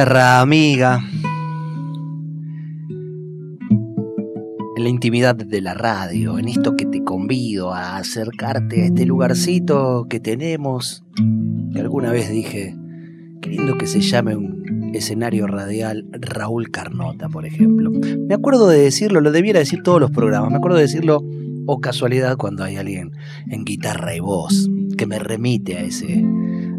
Amiga. En la intimidad de la radio, en esto que te convido a acercarte a este lugarcito que tenemos, que alguna vez dije, qué lindo que se llame un escenario radial Raúl Carnota, por ejemplo. Me acuerdo de decirlo, lo debiera decir todos los programas, me acuerdo de decirlo o casualidad cuando hay alguien en guitarra y voz que me remite a ese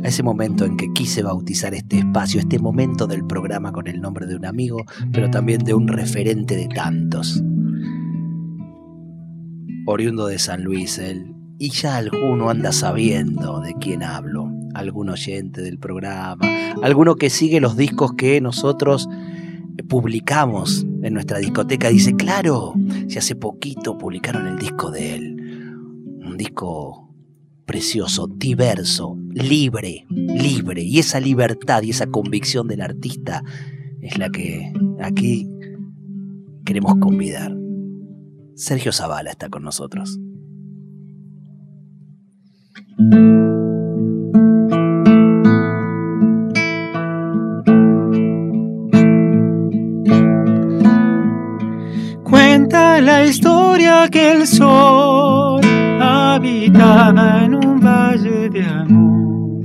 a ese momento en que quise bautizar este espacio, este momento del programa con el nombre de un amigo, pero también de un referente de tantos. Oriundo de San Luis, él, y ya alguno anda sabiendo de quién hablo, algún oyente del programa, alguno que sigue los discos que nosotros publicamos en nuestra discoteca, dice, claro, si hace poquito publicaron el disco de él, un disco precioso, diverso, libre, libre. Y esa libertad y esa convicción del artista es la que aquí queremos convidar. Sergio Zavala está con nosotros. Cuenta la historia que el sol habitaba en un valle de amor.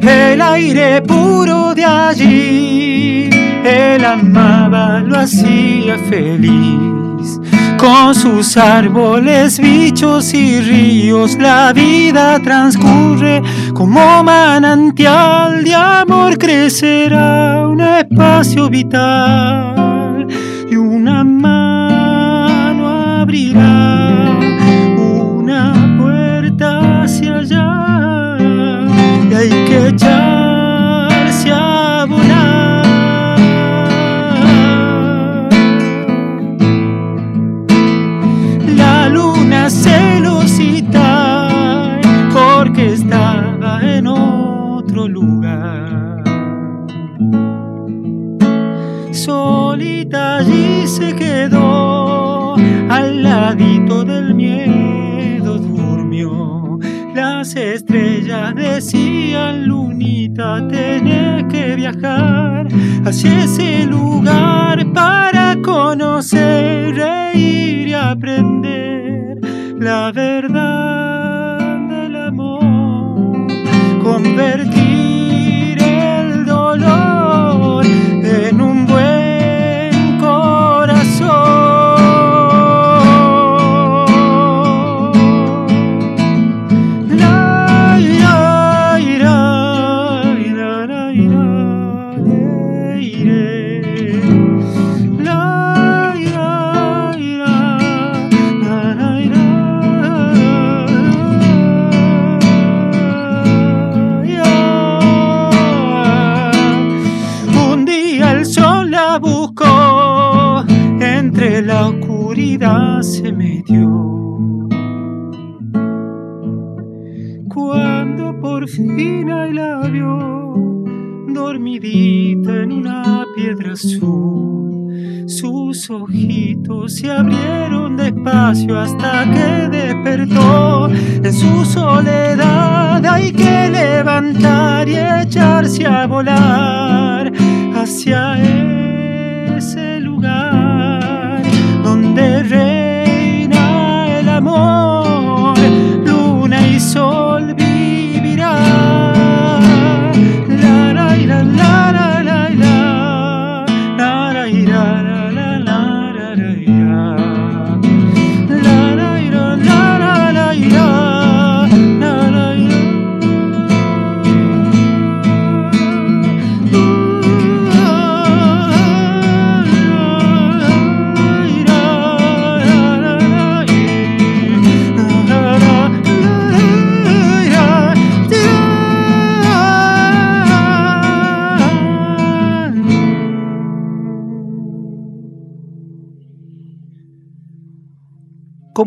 El aire puro de allí, él amaba, lo hacía feliz. Con sus árboles, bichos y ríos, la vida transcurre como manantial de amor. Crecerá un espacio vital 저 Las estrellas decían, Lunita, tenés que viajar hacia ese lugar para conocer, reír y aprender la verdad del amor. Convertir se abrieron despacio hasta que despertó. En su soledad hay que levantar y echarse a volar hacia ese lugar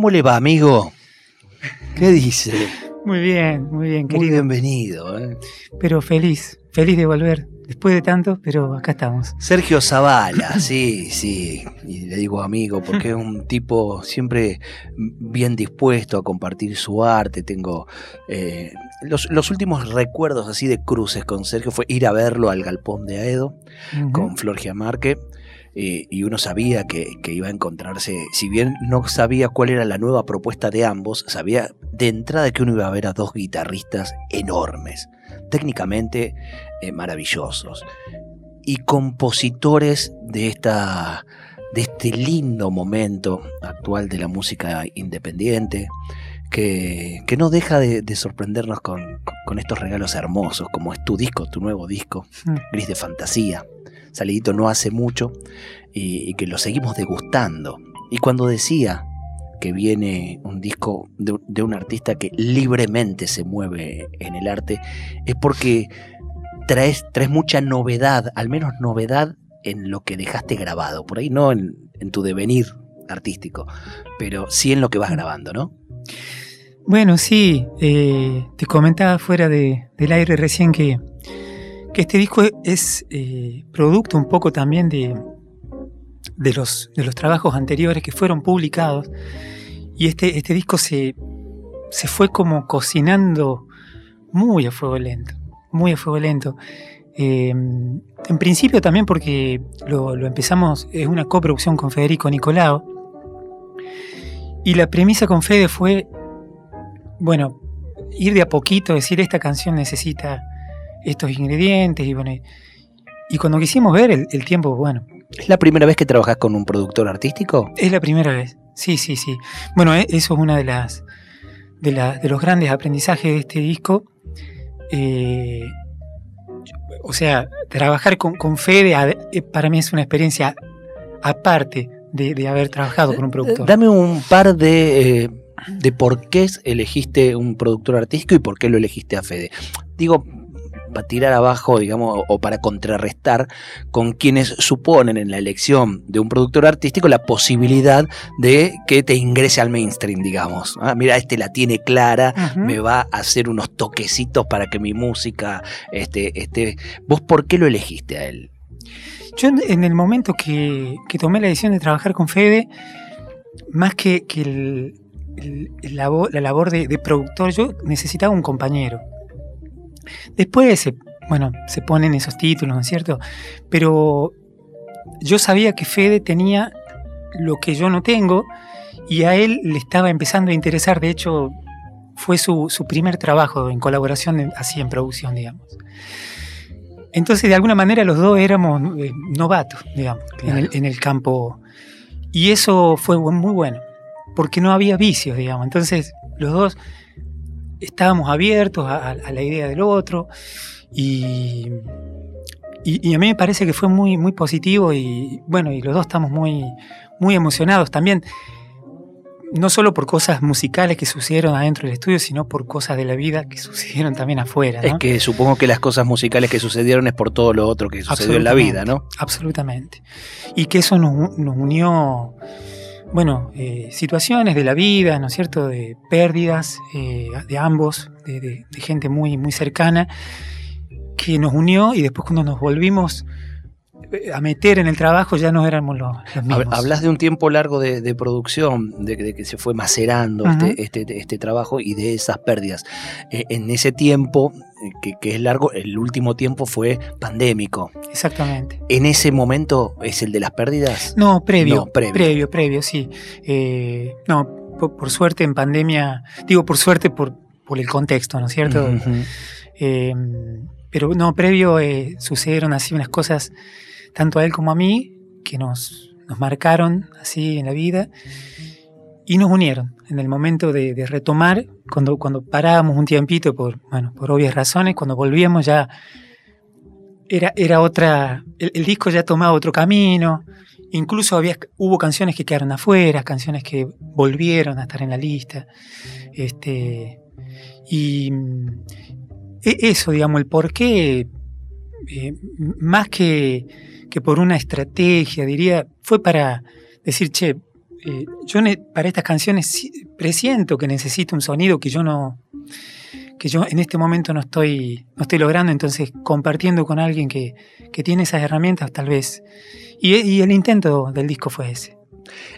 ¿Cómo le va, amigo? ¿Qué dice? Muy bien, muy bien, Muy querido. bienvenido. ¿eh? Pero feliz, feliz de volver. Después de tanto, pero acá estamos. Sergio Zavala, sí, sí. Y le digo amigo porque es un tipo siempre bien dispuesto a compartir su arte. Tengo eh, los, los últimos recuerdos así de cruces con Sergio fue ir a verlo al Galpón de Aedo con Flor Giamarque. Eh, y uno sabía que, que iba a encontrarse, si bien no sabía cuál era la nueva propuesta de ambos, sabía de entrada que uno iba a ver a dos guitarristas enormes, técnicamente eh, maravillosos, y compositores de, esta, de este lindo momento actual de la música independiente, que, que no deja de, de sorprendernos con, con estos regalos hermosos, como es tu disco, tu nuevo disco, Mm. Gris de Fantasía, salidito no hace mucho, y, que lo seguimos degustando. Y cuando decía que viene un disco de, de un artista que libremente se mueve en el arte, es porque traes, traes mucha novedad, al menos novedad en lo que dejaste grabado, por ahí no en, en tu devenir artístico, pero sí en lo que vas grabando, ¿no? Bueno, sí, eh, te comentaba fuera de- del aire recién que, que este disco es eh, producto un poco también de, de, los, de los trabajos anteriores que fueron publicados y este, este disco se, se fue como cocinando muy a fuego lento, muy a fuego lento. Eh, en principio también porque lo, lo empezamos, es una coproducción con Federico Nicolao y la premisa con Fede fue bueno, ir de a poquito, decir esta canción necesita estos ingredientes y bueno, y, cuando quisimos ver el, el tiempo, bueno, ¿Es la primera vez que trabajas con un productor artístico? es la primera vez, sí, sí, sí. Bueno, e- eso es una de las de, la- de los grandes aprendizajes de este disco. Eh, o sea, trabajar con, con Fede eh, para mí es una experiencia aparte de, de haber trabajado con un productor. Dame un par de, eh, de por qué elegiste un productor artístico y por qué lo elegiste a Fede. Digo, para tirar abajo, digamos, o- para contrarrestar con quienes suponen en la elección de un productor artístico la posibilidad de que te ingrese al mainstream, digamos. Ah, mira, este la tiene clara, me va a hacer unos toquecitos para que mi música este, esté. ¿Vos por qué lo elegiste a él? Yo en- el momento que, que tomé la decisión de trabajar con Fede, más que, que el- el- el labo- la labor de, de productor, yo necesitaba un compañero. Después, se, bueno, se ponen esos títulos, ¿no es cierto? Pero yo sabía que Fede tenía lo que yo no tengo y a él le estaba empezando a interesar, de hecho, fue su, su primer trabajo en colaboración, así en producción, digamos. Entonces, de alguna manera, los dos éramos eh, novatos, digamos, en, el, en el campo. Y eso fue muy bueno, porque no había vicios, digamos. Entonces, los dos estábamos abiertos a, a- a la idea del otro y, y- y a mí me parece que fue muy, muy positivo y bueno, y los dos estamos muy, muy emocionados también, no solo por cosas musicales que sucedieron adentro del estudio, sino por cosas de la vida que sucedieron también afuera. ¿no? Es que supongo que las cosas musicales que sucedieron es por todo lo otro que sucedió en la vida, ¿no? Absolutamente. Y que eso nos, nos unió, bueno, eh, situaciones de la vida, ¿no es cierto?, de pérdidas eh, de ambos, de, de- gente muy, muy cercana, que nos unió y después cuando nos volvimos a meter en el trabajo ya no éramos los, mismos. Hablas de un tiempo largo de, de producción, de, de que se fue macerando este, este, este trabajo y de esas pérdidas. Eh, en ese tiempo, eh, que, que es largo, el último tiempo fue pandémico. Exactamente. ¿En ese momento es el de las pérdidas? No, previo, No, previo. previo, previo, sí. Eh, no, por, por suerte en pandemia, digo por suerte por, por el contexto, ¿no es cierto? Eh, pero no, previo eh, sucedieron así unas cosas, tanto a él como a mí, que nos, nos marcaron así en la vida y nos unieron en el momento de, retomar, cuando, cuando parábamos un tiempito por, bueno, por obvias razones, cuando volvíamos ya era, era otra, el, el disco ya tomaba otro camino, incluso había, hubo canciones que quedaron afuera, canciones que volvieron a estar en la lista, este, y mm, e- eso, digamos, el por qué, eh, más que, que por una estrategia, diría, fue para decir, che, eh, yo para estas canciones presiento que necesito un sonido que yo no que yo en este momento no estoy no estoy logrando entonces compartiendo con alguien que, que tiene esas herramientas tal vez y, y el intento del disco fue ese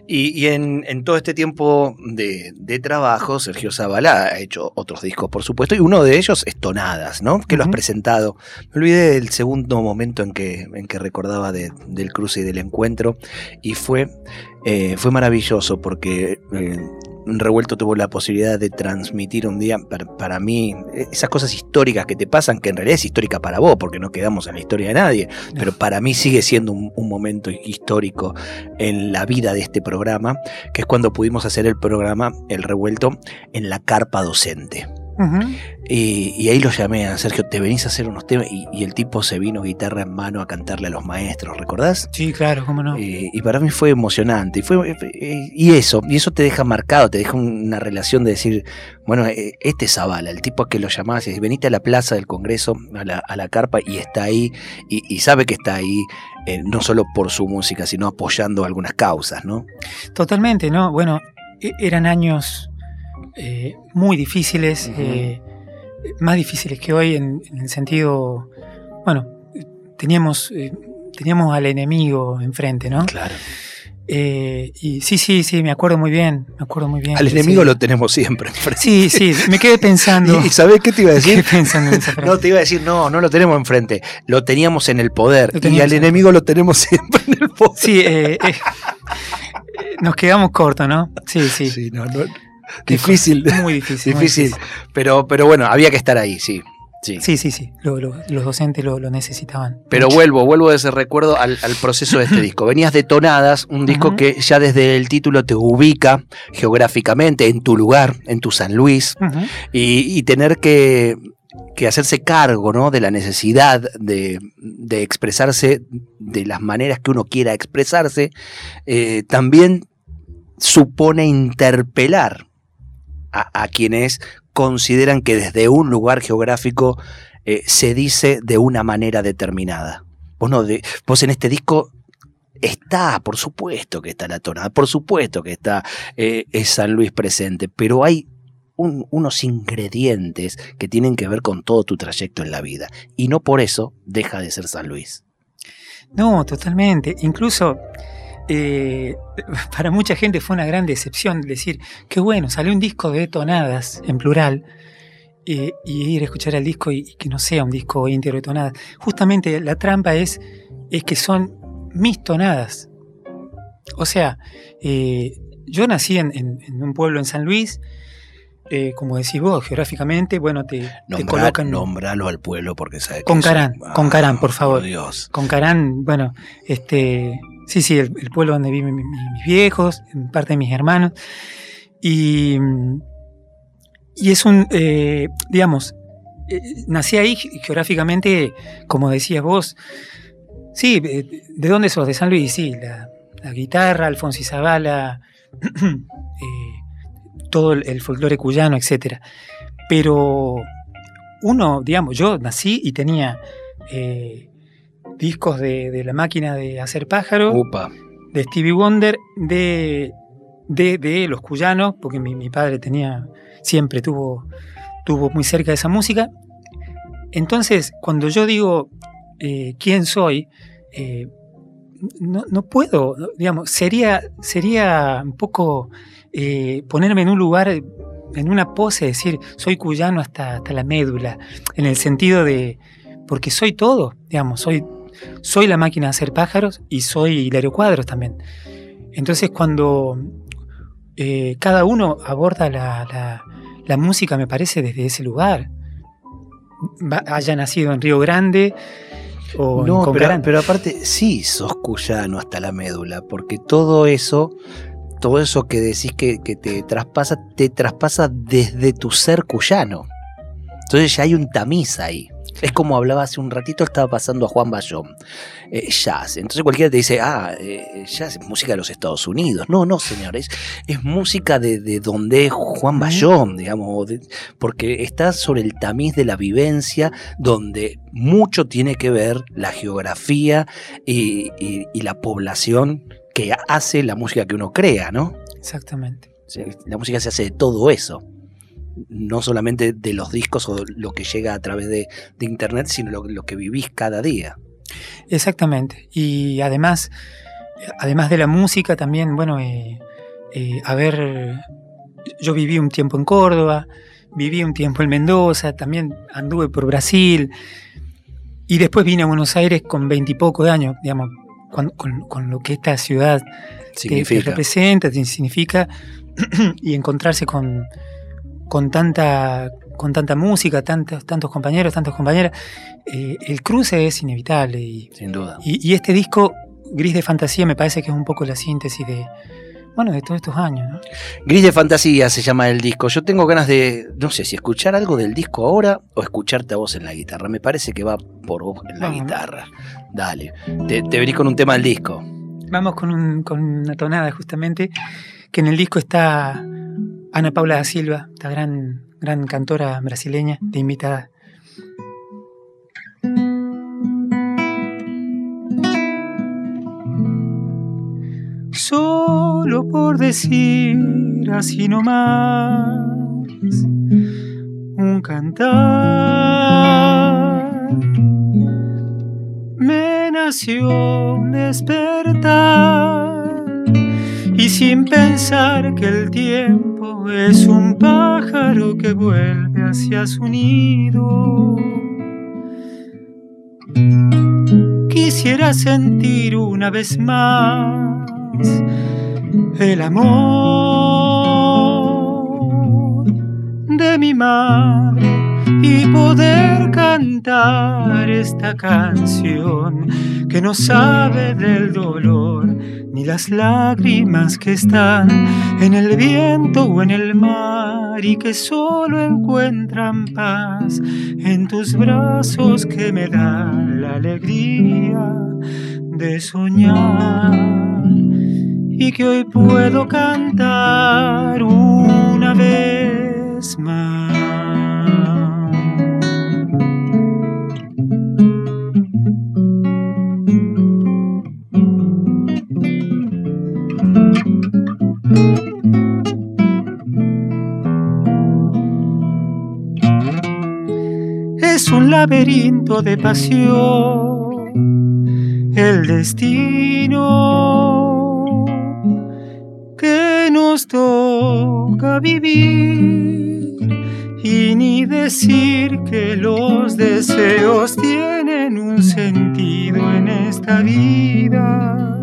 Y, y en, en todo este tiempo de, de trabajo, Sergio Zavala ha hecho otros discos, por supuesto, y uno de ellos es Tonadas, ¿no? Que lo has presentado. Me olvidé del segundo momento en que, en que recordaba de- del cruce y del encuentro, y fue, eh, fue maravilloso porque eh, Revuelto tuvo la posibilidad de transmitir un día, para, para mí, esas cosas históricas que te pasan, que en realidad es histórica para vos, porque no quedamos en la historia de nadie, pero para mí sigue siendo un, un momento histórico en la vida de este programa, que es cuando pudimos hacer el programa El Revuelto en la carpa docente. Y, y ahí lo llamé a Sergio, te venís a hacer unos temas, y, y el tipo se vino guitarra en mano a cantarle a los maestros, ¿recordás? sí claro cómo no Eh, y para mí fue emocionante. Y, fue, eh, y eso, y eso te deja marcado, te deja una relación de decir, bueno, eh, este es Zavala, el tipo que lo llamás, y venite a la plaza del Congreso, a la, a la carpa, y está ahí, y, sabe que está ahí, eh, no solo por su música, sino apoyando algunas causas, ¿no? Totalmente, ¿no? Bueno, e- eran años eh, muy difíciles, Ujú. eh, más difíciles que hoy en, en el sentido, bueno, teníamos, eh, teníamos al enemigo enfrente, ¿no? Claro. Eh, y sí, sí, sí, me acuerdo muy bien, me acuerdo muy bien. Al Sí. enemigo lo tenemos siempre enfrente. Sí, sí, me quedé pensando. ¿Y, sabés qué te iba a decir? pensando en esa. No, te iba a decir, no, no lo tenemos enfrente, lo teníamos en el poder. Y al en- enemigo lo tenemos siempre en el poder. Sí, eh, eh, nos quedamos cortos, ¿no? Sí, sí. Sí, no, no. Difícil, Muy difícil. muy difícil. Pero, pero bueno, había que estar ahí, sí. Sí. Sí, sí, sí. lo- lo- los docentes lo, lo necesitaban. Pero mucho. vuelvo, vuelvo de ese recuerdo al, al proceso de este disco. Venías de Tonadas, un disco que ya desde el título te ubica geográficamente en tu lugar, en tu San Luis, y tener que, que hacerse cargo ¿no? de la necesidad de, de expresarse de las maneras que uno quiera expresarse, eh, también supone interpelar a, quienes consideran que desde un lugar geográfico eh, se dice de una manera determinada. Vos, no vos en este disco está, por supuesto que está la tonada, por supuesto que está eh, es San Luis presente, pero hay un- unos ingredientes que tienen que ver con todo tu trayecto en la vida. Y no por eso deja de ser San Luis. No, totalmente. Incluso eh, para mucha gente fue una gran decepción decir, qué bueno, salió un disco de tonadas, en plural, eh, y ir a escuchar el disco y, y que no sea un disco íntegro de tonadas. Justamente la trampa es, es que son mis tonadas. O sea, eh, yo nací en, en- en un pueblo en San Luis, eh, como decís vos, geográficamente, bueno, te, colocan... nombralo al pueblo porque sabe que Con Carán, con Carán, por favor. Dios. Con Carán, bueno, este, sí, sí, el, pueblo donde viven mi- mi- mis viejos, parte de mis hermanos. Y, y es un, eh, digamos, eh, nací ahí ge- geográficamente, como decías vos. Sí, eh, ¿de dónde sos? De San Luis, sí, la, guitarra, Alfonso eh, todo el, el folclore cuyano, etc. Pero uno, digamos, yo nací y tenía discos de, de la máquina de hacer pájaro, Upa. de Stevie Wonder, de, de, de los cuyanos, porque mi, mi padre tenía, siempre tuvo, tuvo muy cerca de esa música. Entonces, cuando yo digo eh, quién soy, eh, no, no puedo, digamos, sería, sería un poco eh, ponerme en un lugar, en una pose, decir, soy cuyano hasta, hasta la médula, en el sentido de, porque soy todo, digamos, soy, soy la máquina de hacer pájaros y soy Hilario Cuadros también. Entonces cuando eh, cada uno aborda la, la- la música, me parece, desde ese lugar, Va- haya nacido en Río Grande o en No, pero, Concarán. pero aparte, sí sos cuyano hasta la médula, porque todo eso, todo eso que decís que, que te traspasa, te traspasa desde tu ser cuyano. Entonces ya hay un tamiz ahí. Es como hablaba hace un ratito, estaba pasando a Juan Bayón, eh, jazz. Entonces cualquiera te dice, ah, eh, jazz es música de los Estados Unidos. No, no, señor, es, música de, de donde es Juan Bayón, digamos, de- porque está sobre el tamiz de la vivencia, donde mucho tiene que ver la geografía y, y- y la población que hace la música que uno crea, ¿no? Exactamente. La música se hace de todo eso. No solamente de los discos o lo que llega a través de, de internet, sino lo, lo que vivís cada día. Exactamente. Y además, además de la música, también, bueno, eh, eh, a ver, yo viví un tiempo en Córdoba, viví un tiempo en Mendoza, también anduve por Brasil y después vine a Buenos Aires con veintipoco de años, digamos, con, con- con lo que esta ciudad te- representa, te significa, y encontrarse con, con tanta con tanta música, tantos, tantos compañeros, tantas compañeras, eh, el cruce es inevitable y, Sin duda. y, y este disco, Gris de Fantasía, me parece que es un poco la síntesis de, bueno, de todos estos años. ¿no? Gris de Fantasía se llama el disco. Yo tengo ganas de, no sé, si escuchar algo del disco ahora o escucharte a vos en la guitarra. Me parece que va por vos en la Vamos. guitarra. Dale. Te, te venís con un tema del disco. Vamos con, un- con una tonada justamente, que en el disco está Ana Paula da Silva, esta gran, gran cantora brasileña de invitada. Solo por decir así nomás un cantar me nació un despertar y sin pensar que el tiempo es un pájaro que vuelve hacia su nido. Quisiera sentir una vez más el amor de mi madre y poder cantar esta canción que no sabe del dolor ni las lágrimas que están en el viento o en el mar y que solo encuentran paz en tus brazos que me dan la alegría de soñar y que hoy puedo cantar una vez más. Laberinto de pasión, el destino que nos toca vivir y ni decir que los deseos tienen un sentido en esta vida.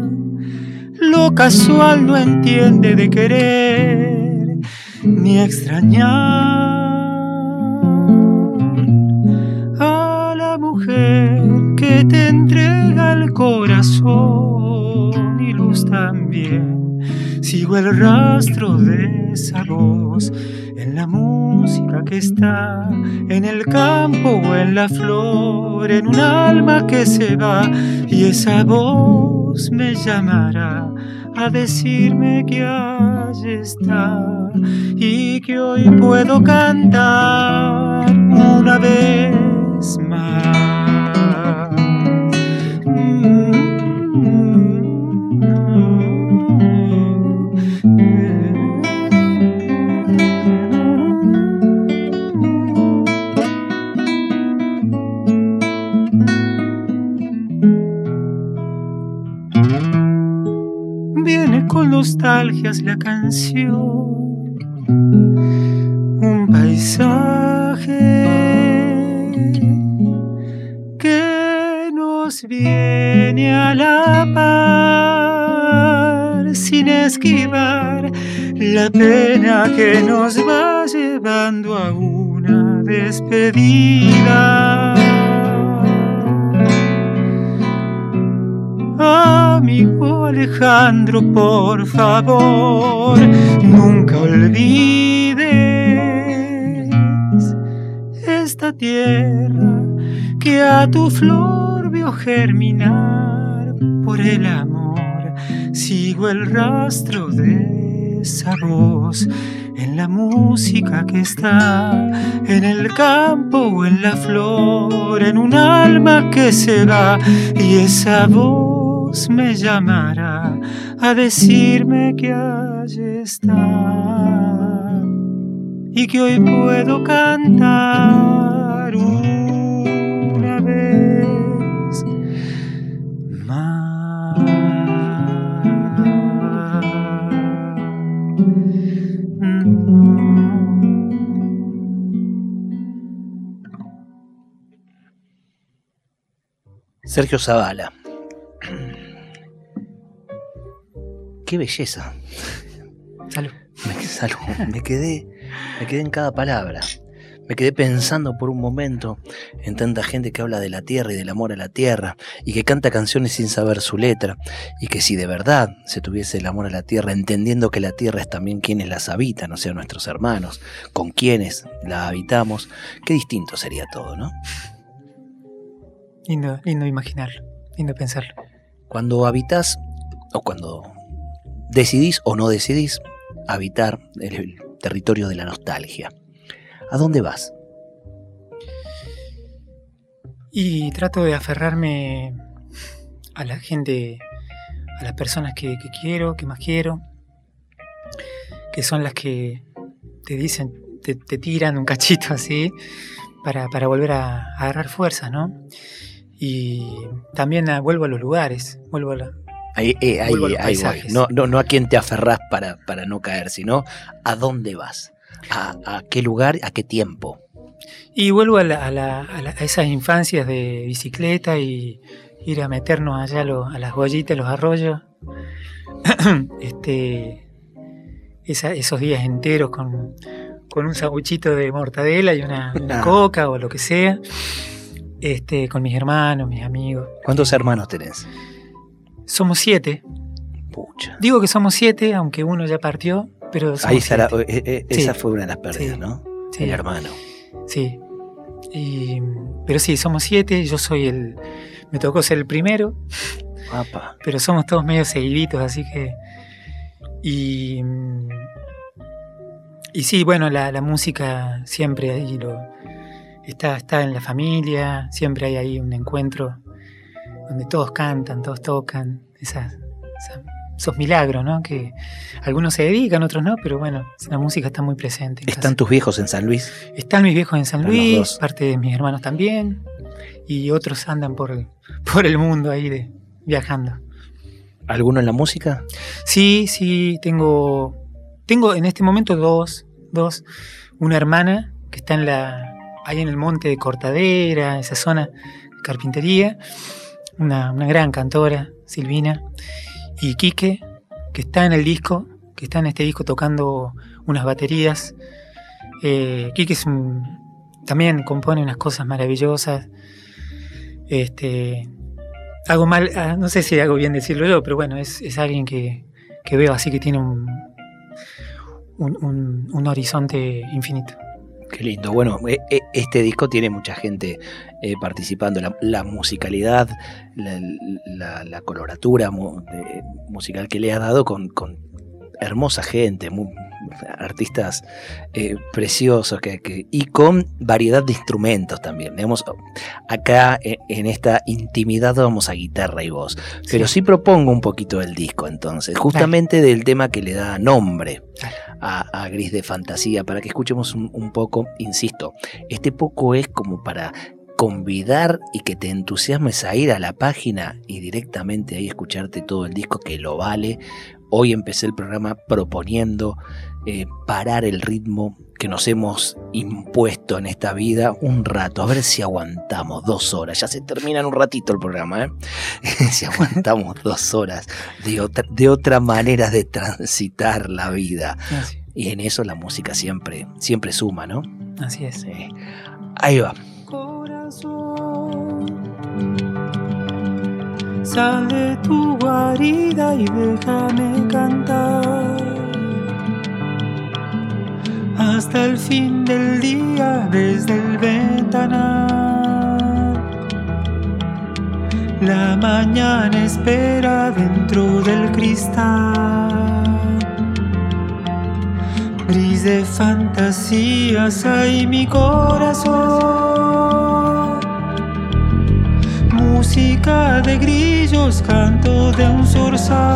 Lo casual no entiende de querer ni extrañar te entrega el corazón y luz también. Sigo el rastro de esa voz en la música que está en el campo o en la flor, en un alma que se va y esa voz me llamará a decirme que allí está y que hoy puedo cantar una vez más. Nostalgias la canción, un paisaje que nos viene a la par sin esquivar la pena que nos va llevando a una despedida. Amigo Alejandro, por favor, nunca olvides esta tierra que a tu flor vio germinar por el amor. Sigo el rastro de esa voz en la música que está en el campo o en la flor, en un alma que se va y esa voz me llamará a decirme que allí está y que hoy puedo cantar una vez Sergio Zavala. Qué belleza. Salud. Me, salud. me quedé, me quedé en cada palabra. Me quedé pensando por un momento en tanta gente que habla de la tierra y del amor a la tierra y que canta canciones sin saber su letra y que si de verdad se tuviese el amor a la tierra, entendiendo que la tierra es también quienes las habitan, o sea, nuestros hermanos, con quienes la habitamos, qué distinto sería todo, ¿no? Lindo, lindo imaginarlo, lindo pensarlo. Cuando habitas o cuando decidís o no decidís habitar el territorio de la nostalgia, ¿a dónde vas? Y trato de aferrarme a la gente, a las personas que, quiero, que más quiero, que son las que te dicen, te, tiran un cachito así para, volver a, agarrar fuerza, ¿no? Y también vuelvo a los lugares, vuelvo a la, Ahí, eh, ahí- voy. No, no, no a quién te aferrás para, para no caer, sino a dónde vas, a, a qué lugar, a qué tiempo. Y vuelvo a, la- a la- a la- a esas infancias de bicicleta y ir a meternos allá a, lo- a las huellitas, los arroyos. este, esa- esos días enteros con, con un sabuchito de mortadela y una, una Ah. coca o lo que sea. Este, con mis hermanos, mis amigos. ¿Cuántos hermanos tenés? Somos siete. Pucha. Digo que somos siete, aunque uno ya partió, pero somos Ahí está la- eh, eh, Sí. esa fue una de las pérdidas, Sí. ¿no? Sí. El hermano. Sí. Y, pero sí, somos siete. Yo soy el. Me tocó ser el primero, Apa. pero somos todos medio seguiditos, así que. Y. Y sí, bueno, la, la música siempre ahí lo. Está, está en la familia, siempre hay ahí un encuentro donde todos cantan, todos tocan, esas, esa- esos milagros, ¿no? Que algunos se dedican, otros no, pero bueno, la música está muy presente. casa. ¿Están tus viejos en San Luis? Están mis viejos en San Están Luis, parte de mis hermanos también, y otros andan por el, por el mundo ahí de, viajando. ¿Alguno en la música? Sí, sí, tengo, tengo en este momento dos, dos, una hermana que está en la, ahí en el monte de Cortadera, esa zona carpintería, una, una gran cantora, Silvina, y Quique, que está en el disco, que está en este disco tocando unas baterías. Eh, Quique es también compone unas cosas maravillosas. Este, hago mal, ah, no sé si hago bien decirlo yo, pero bueno, es, es alguien que, que veo así que tiene un, un- un horizonte infinito. Qué lindo. Bueno, e- e- este disco tiene mucha gente eh, participando. La, musicalidad, la, coloratura musical que le ha dado con hermosa gente, artistas eh, preciosos que, que- y con variedad de instrumentos también. Digamos, acá eh, en esta intimidad vamos a guitarra y voz. Pero sí, propongo un poquito el disco entonces, justamente del tema que le da nombre a Gris de Fantasía, para que escuchemos un, un poco, insisto, este poco es como para convidar y que te entusiasmes a ir a la página y directamente ahí escucharte todo el disco que lo vale. Hoy empecé el programa proponiendo eh, parar el ritmo que nos hemos impuesto en esta vida un rato, a ver si aguantamos dos horas. Ya se termina en un ratito el programa, ¿eh? si aguantamos dos horas de otra, de otra manera de transitar la vida. Así, Y en eso la música siempre, siempre suma, ¿no? así es. Sí. Ahí va. Corazón, sal de tu guarida y déjame cantar. Hasta el fin del día desde el ventanal. La mañana espera dentro del cristal. Gris de fantasías hay mi corazón. Música de grillos, canto de un zorzal.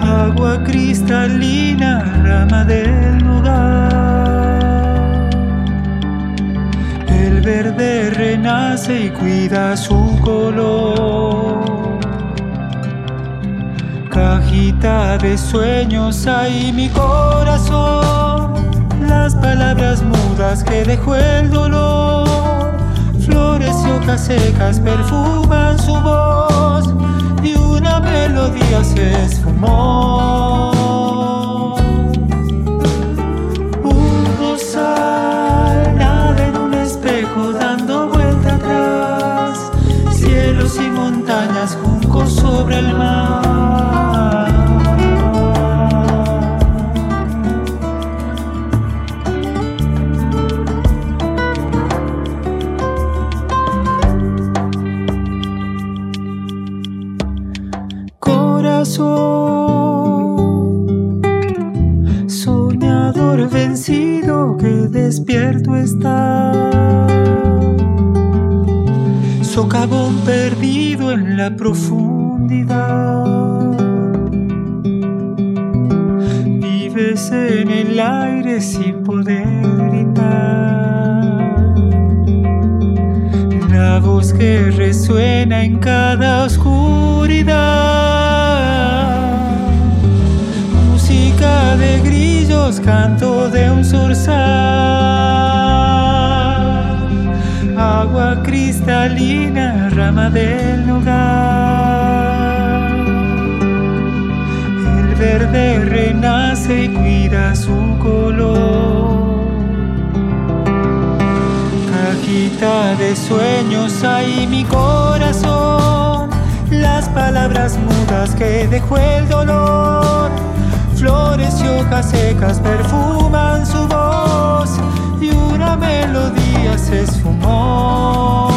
Agua cristalina, rama del lugar. El verde renace y cuida su color. Cajita de sueños hay mi corazón. Las palabras mudas que dejó el dolor. Hojas secas perfuman su voz y una melodía se esfumó. Un rosal nada en un espejo dando vuelta atrás. Cielos y montañas juncos sobre el mar. Despierto está. Socavón perdido en la profundidad. Vives en el aire sin poder gritar. La voz que resuena en cada oscuridad. Música de grillos, canto de un zorzal. Rama del hogar. El verde renace y cuida su color. Cajita de sueños hay mi corazón, las palabras mudas que dejó el dolor. Flores y hojas secas perfuman su voz y una melodía se esfumó.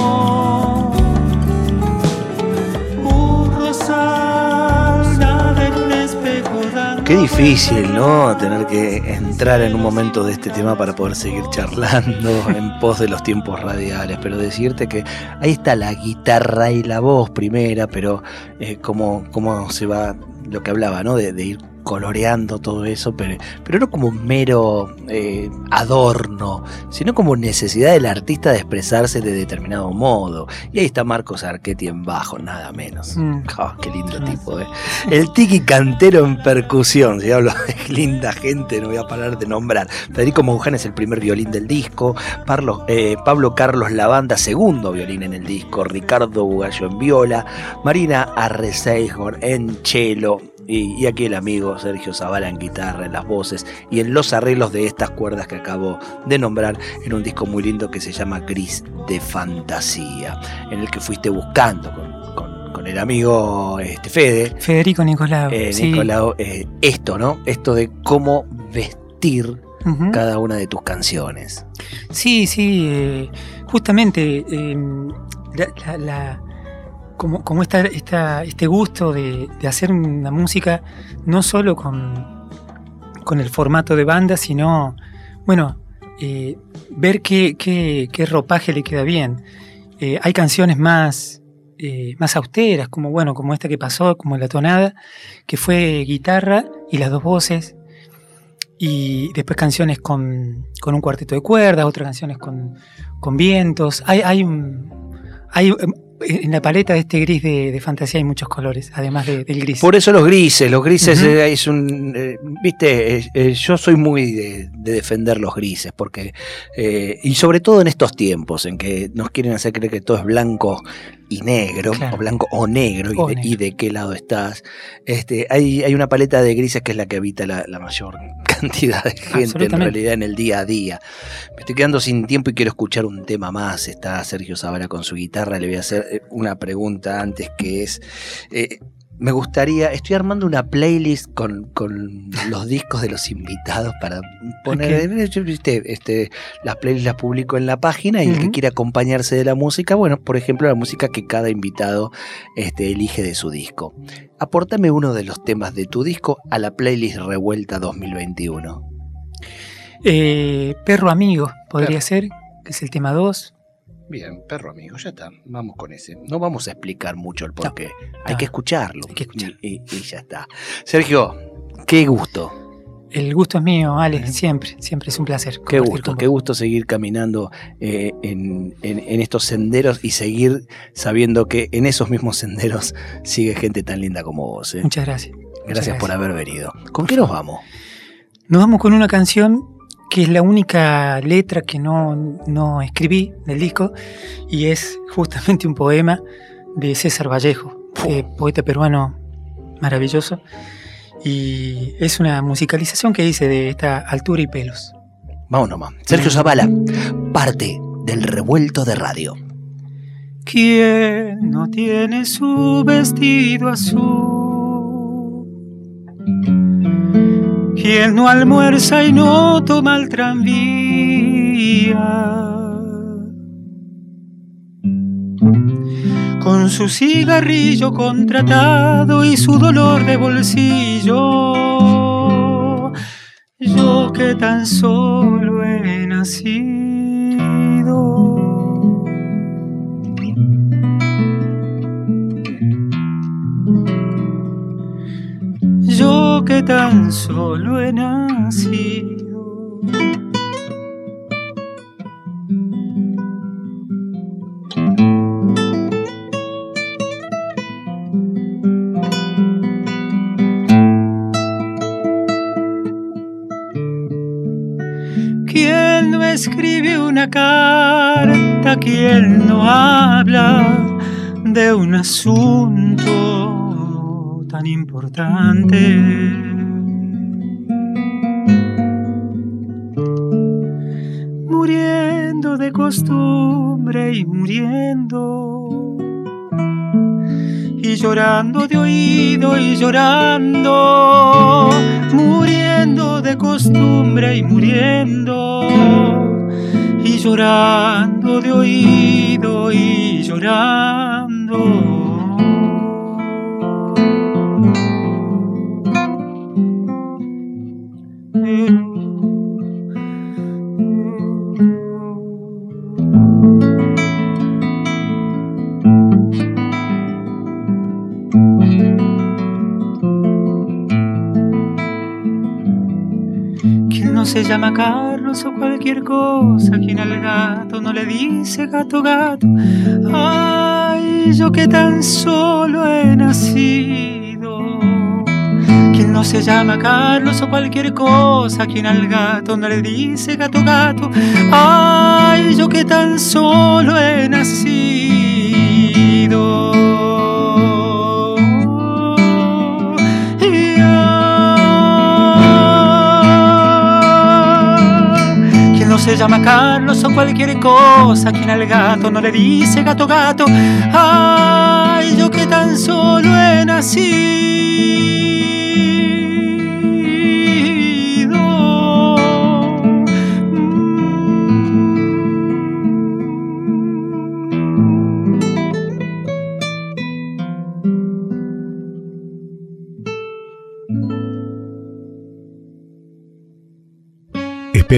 Un rosal nada en un espejo dando Qué difícil, ¿no? Tener que entrar en un momento de este tema para poder seguir charlando en pos de los tiempos radiales. Pero decirte que ahí está la guitarra y la voz primera, pero eh, cómo, cómo se va lo que hablaba, ¿no? De, de ir coloreando todo eso, pero, pero no como un mero eh, adorno, sino como necesidad del artista de expresarse de determinado modo. Y ahí está Marcos Archetti en bajo, nada menos. Mm. Ah, qué lindo tipo, ¿eh? El tiki cantero en percusión, si hablo de linda gente, no voy a parar de nombrar. Federico Mouján es el primer violín del disco, Pablo, eh, Pablo Carlos Lavanda, segundo violín en el disco, Ricardo Bugallo en viola, Marina Arreceigor en cello, y, y aquí el amigo Sergio Zavala en guitarra, en las voces y en los arreglos de estas cuerdas que acabo de nombrar en un disco muy lindo que se llama Gris de Fantasía, en el que fuiste buscando con, con- con el amigo este, Fede, Federico Nicolau. eh, sí. Nicolau, eh, esto, ¿no? Esto de cómo vestir cada una de tus canciones. Sí, sí, eh, justamente la, la- la- como, como esta, este gusto de, hacer una música no solo con, con el formato de banda, sino, bueno, eh, ver qué, qué- ropaje le queda bien. Eh, hay canciones más, eh, más austeras, como, bueno, como esta que pasó, como La Tonada, que fue guitarra y las dos voces, y después canciones con, con un cuarteto de cuerdas, otras canciones con, con vientos. Hay, hay un. Hay, en la paleta de este gris de, de fantasía hay muchos colores, además de- del gris. Por eso los grises, los grises eh, es un, eh, viste, Eh, eh, yo soy muy de, de defender los grises, porque, y sobre todo en estos tiempos en que nos quieren hacer creer que todo es blanco y negro, Claro. o blanco o negro, y, de, negro. y de qué lado estás. Este, hay, hay una paleta de grises que es la que habita la, la mayor cantidad de gente en realidad en el día a día. Me estoy quedando sin tiempo y quiero escuchar un tema más. Está Sergio Zavala con su guitarra. Le voy a hacer eh, una pregunta antes que es. eh, me gustaría. Estoy armando una playlist con, con los discos de los invitados para poner. viste, este, las playlists las publico en la página y el que quiera acompañarse de la música, bueno, por ejemplo, la música que cada invitado este, elige de su disco. Aportame uno de los temas de tu disco a la playlist Revuelta 2021. Eh, Perro Amigo podría ser, que es el tema 2. Bien, perro amigo, ya está. Vamos con ese. No vamos a explicar mucho el porqué. Hay no, que escucharlo. hay que escucharlo. Y, ya está. Sergio, qué gusto. El gusto es mío, Ale, siempre, siempre es un placer. Qué gusto, qué gusto seguir caminando eh, en, en- en estos senderos y seguir sabiendo que en esos mismos senderos sigue gente tan linda como vos. ¿eh? Muchas gracias. Gracias por gracias. haber venido. ¿Con qué nos vamos? Nos vamos con una canción que es la única letra que no, no escribí del disco y es justamente un poema de César Vallejo, eh, poeta peruano maravilloso. Y es una musicalización que hice de esta altura y pelos. Vamos nomás. Sergio Zavala, parte del revuelto de radio. ¿Quién no tiene su vestido azul? ¿Quién no almuerza y no toma el tranvía? Con su cigarrillo contratado y su dolor de bolsillo, yo que tan solo he nacido. Que tan solo he nacido. ¿Quién no escribe una carta? ¿Quién no habla de un asunto tan importante? Muriendo de costumbre y muriendo. Y llorando de oído y llorando, muriendo de costumbre y muriendo, y llorando de oído y llorando. Llama Carlos o cualquier cosa, quien al gato no le dice gato gato. Ay, yo que tan solo he nacido. Quien no se llama Carlos o cualquier cosa, quien al gato no le dice gato gato. Ay, yo que tan solo he nacido. Se llama Carlos o cualquier cosa, quien al gato no le dice gato gato. Ay, yo que tan solo he nacido.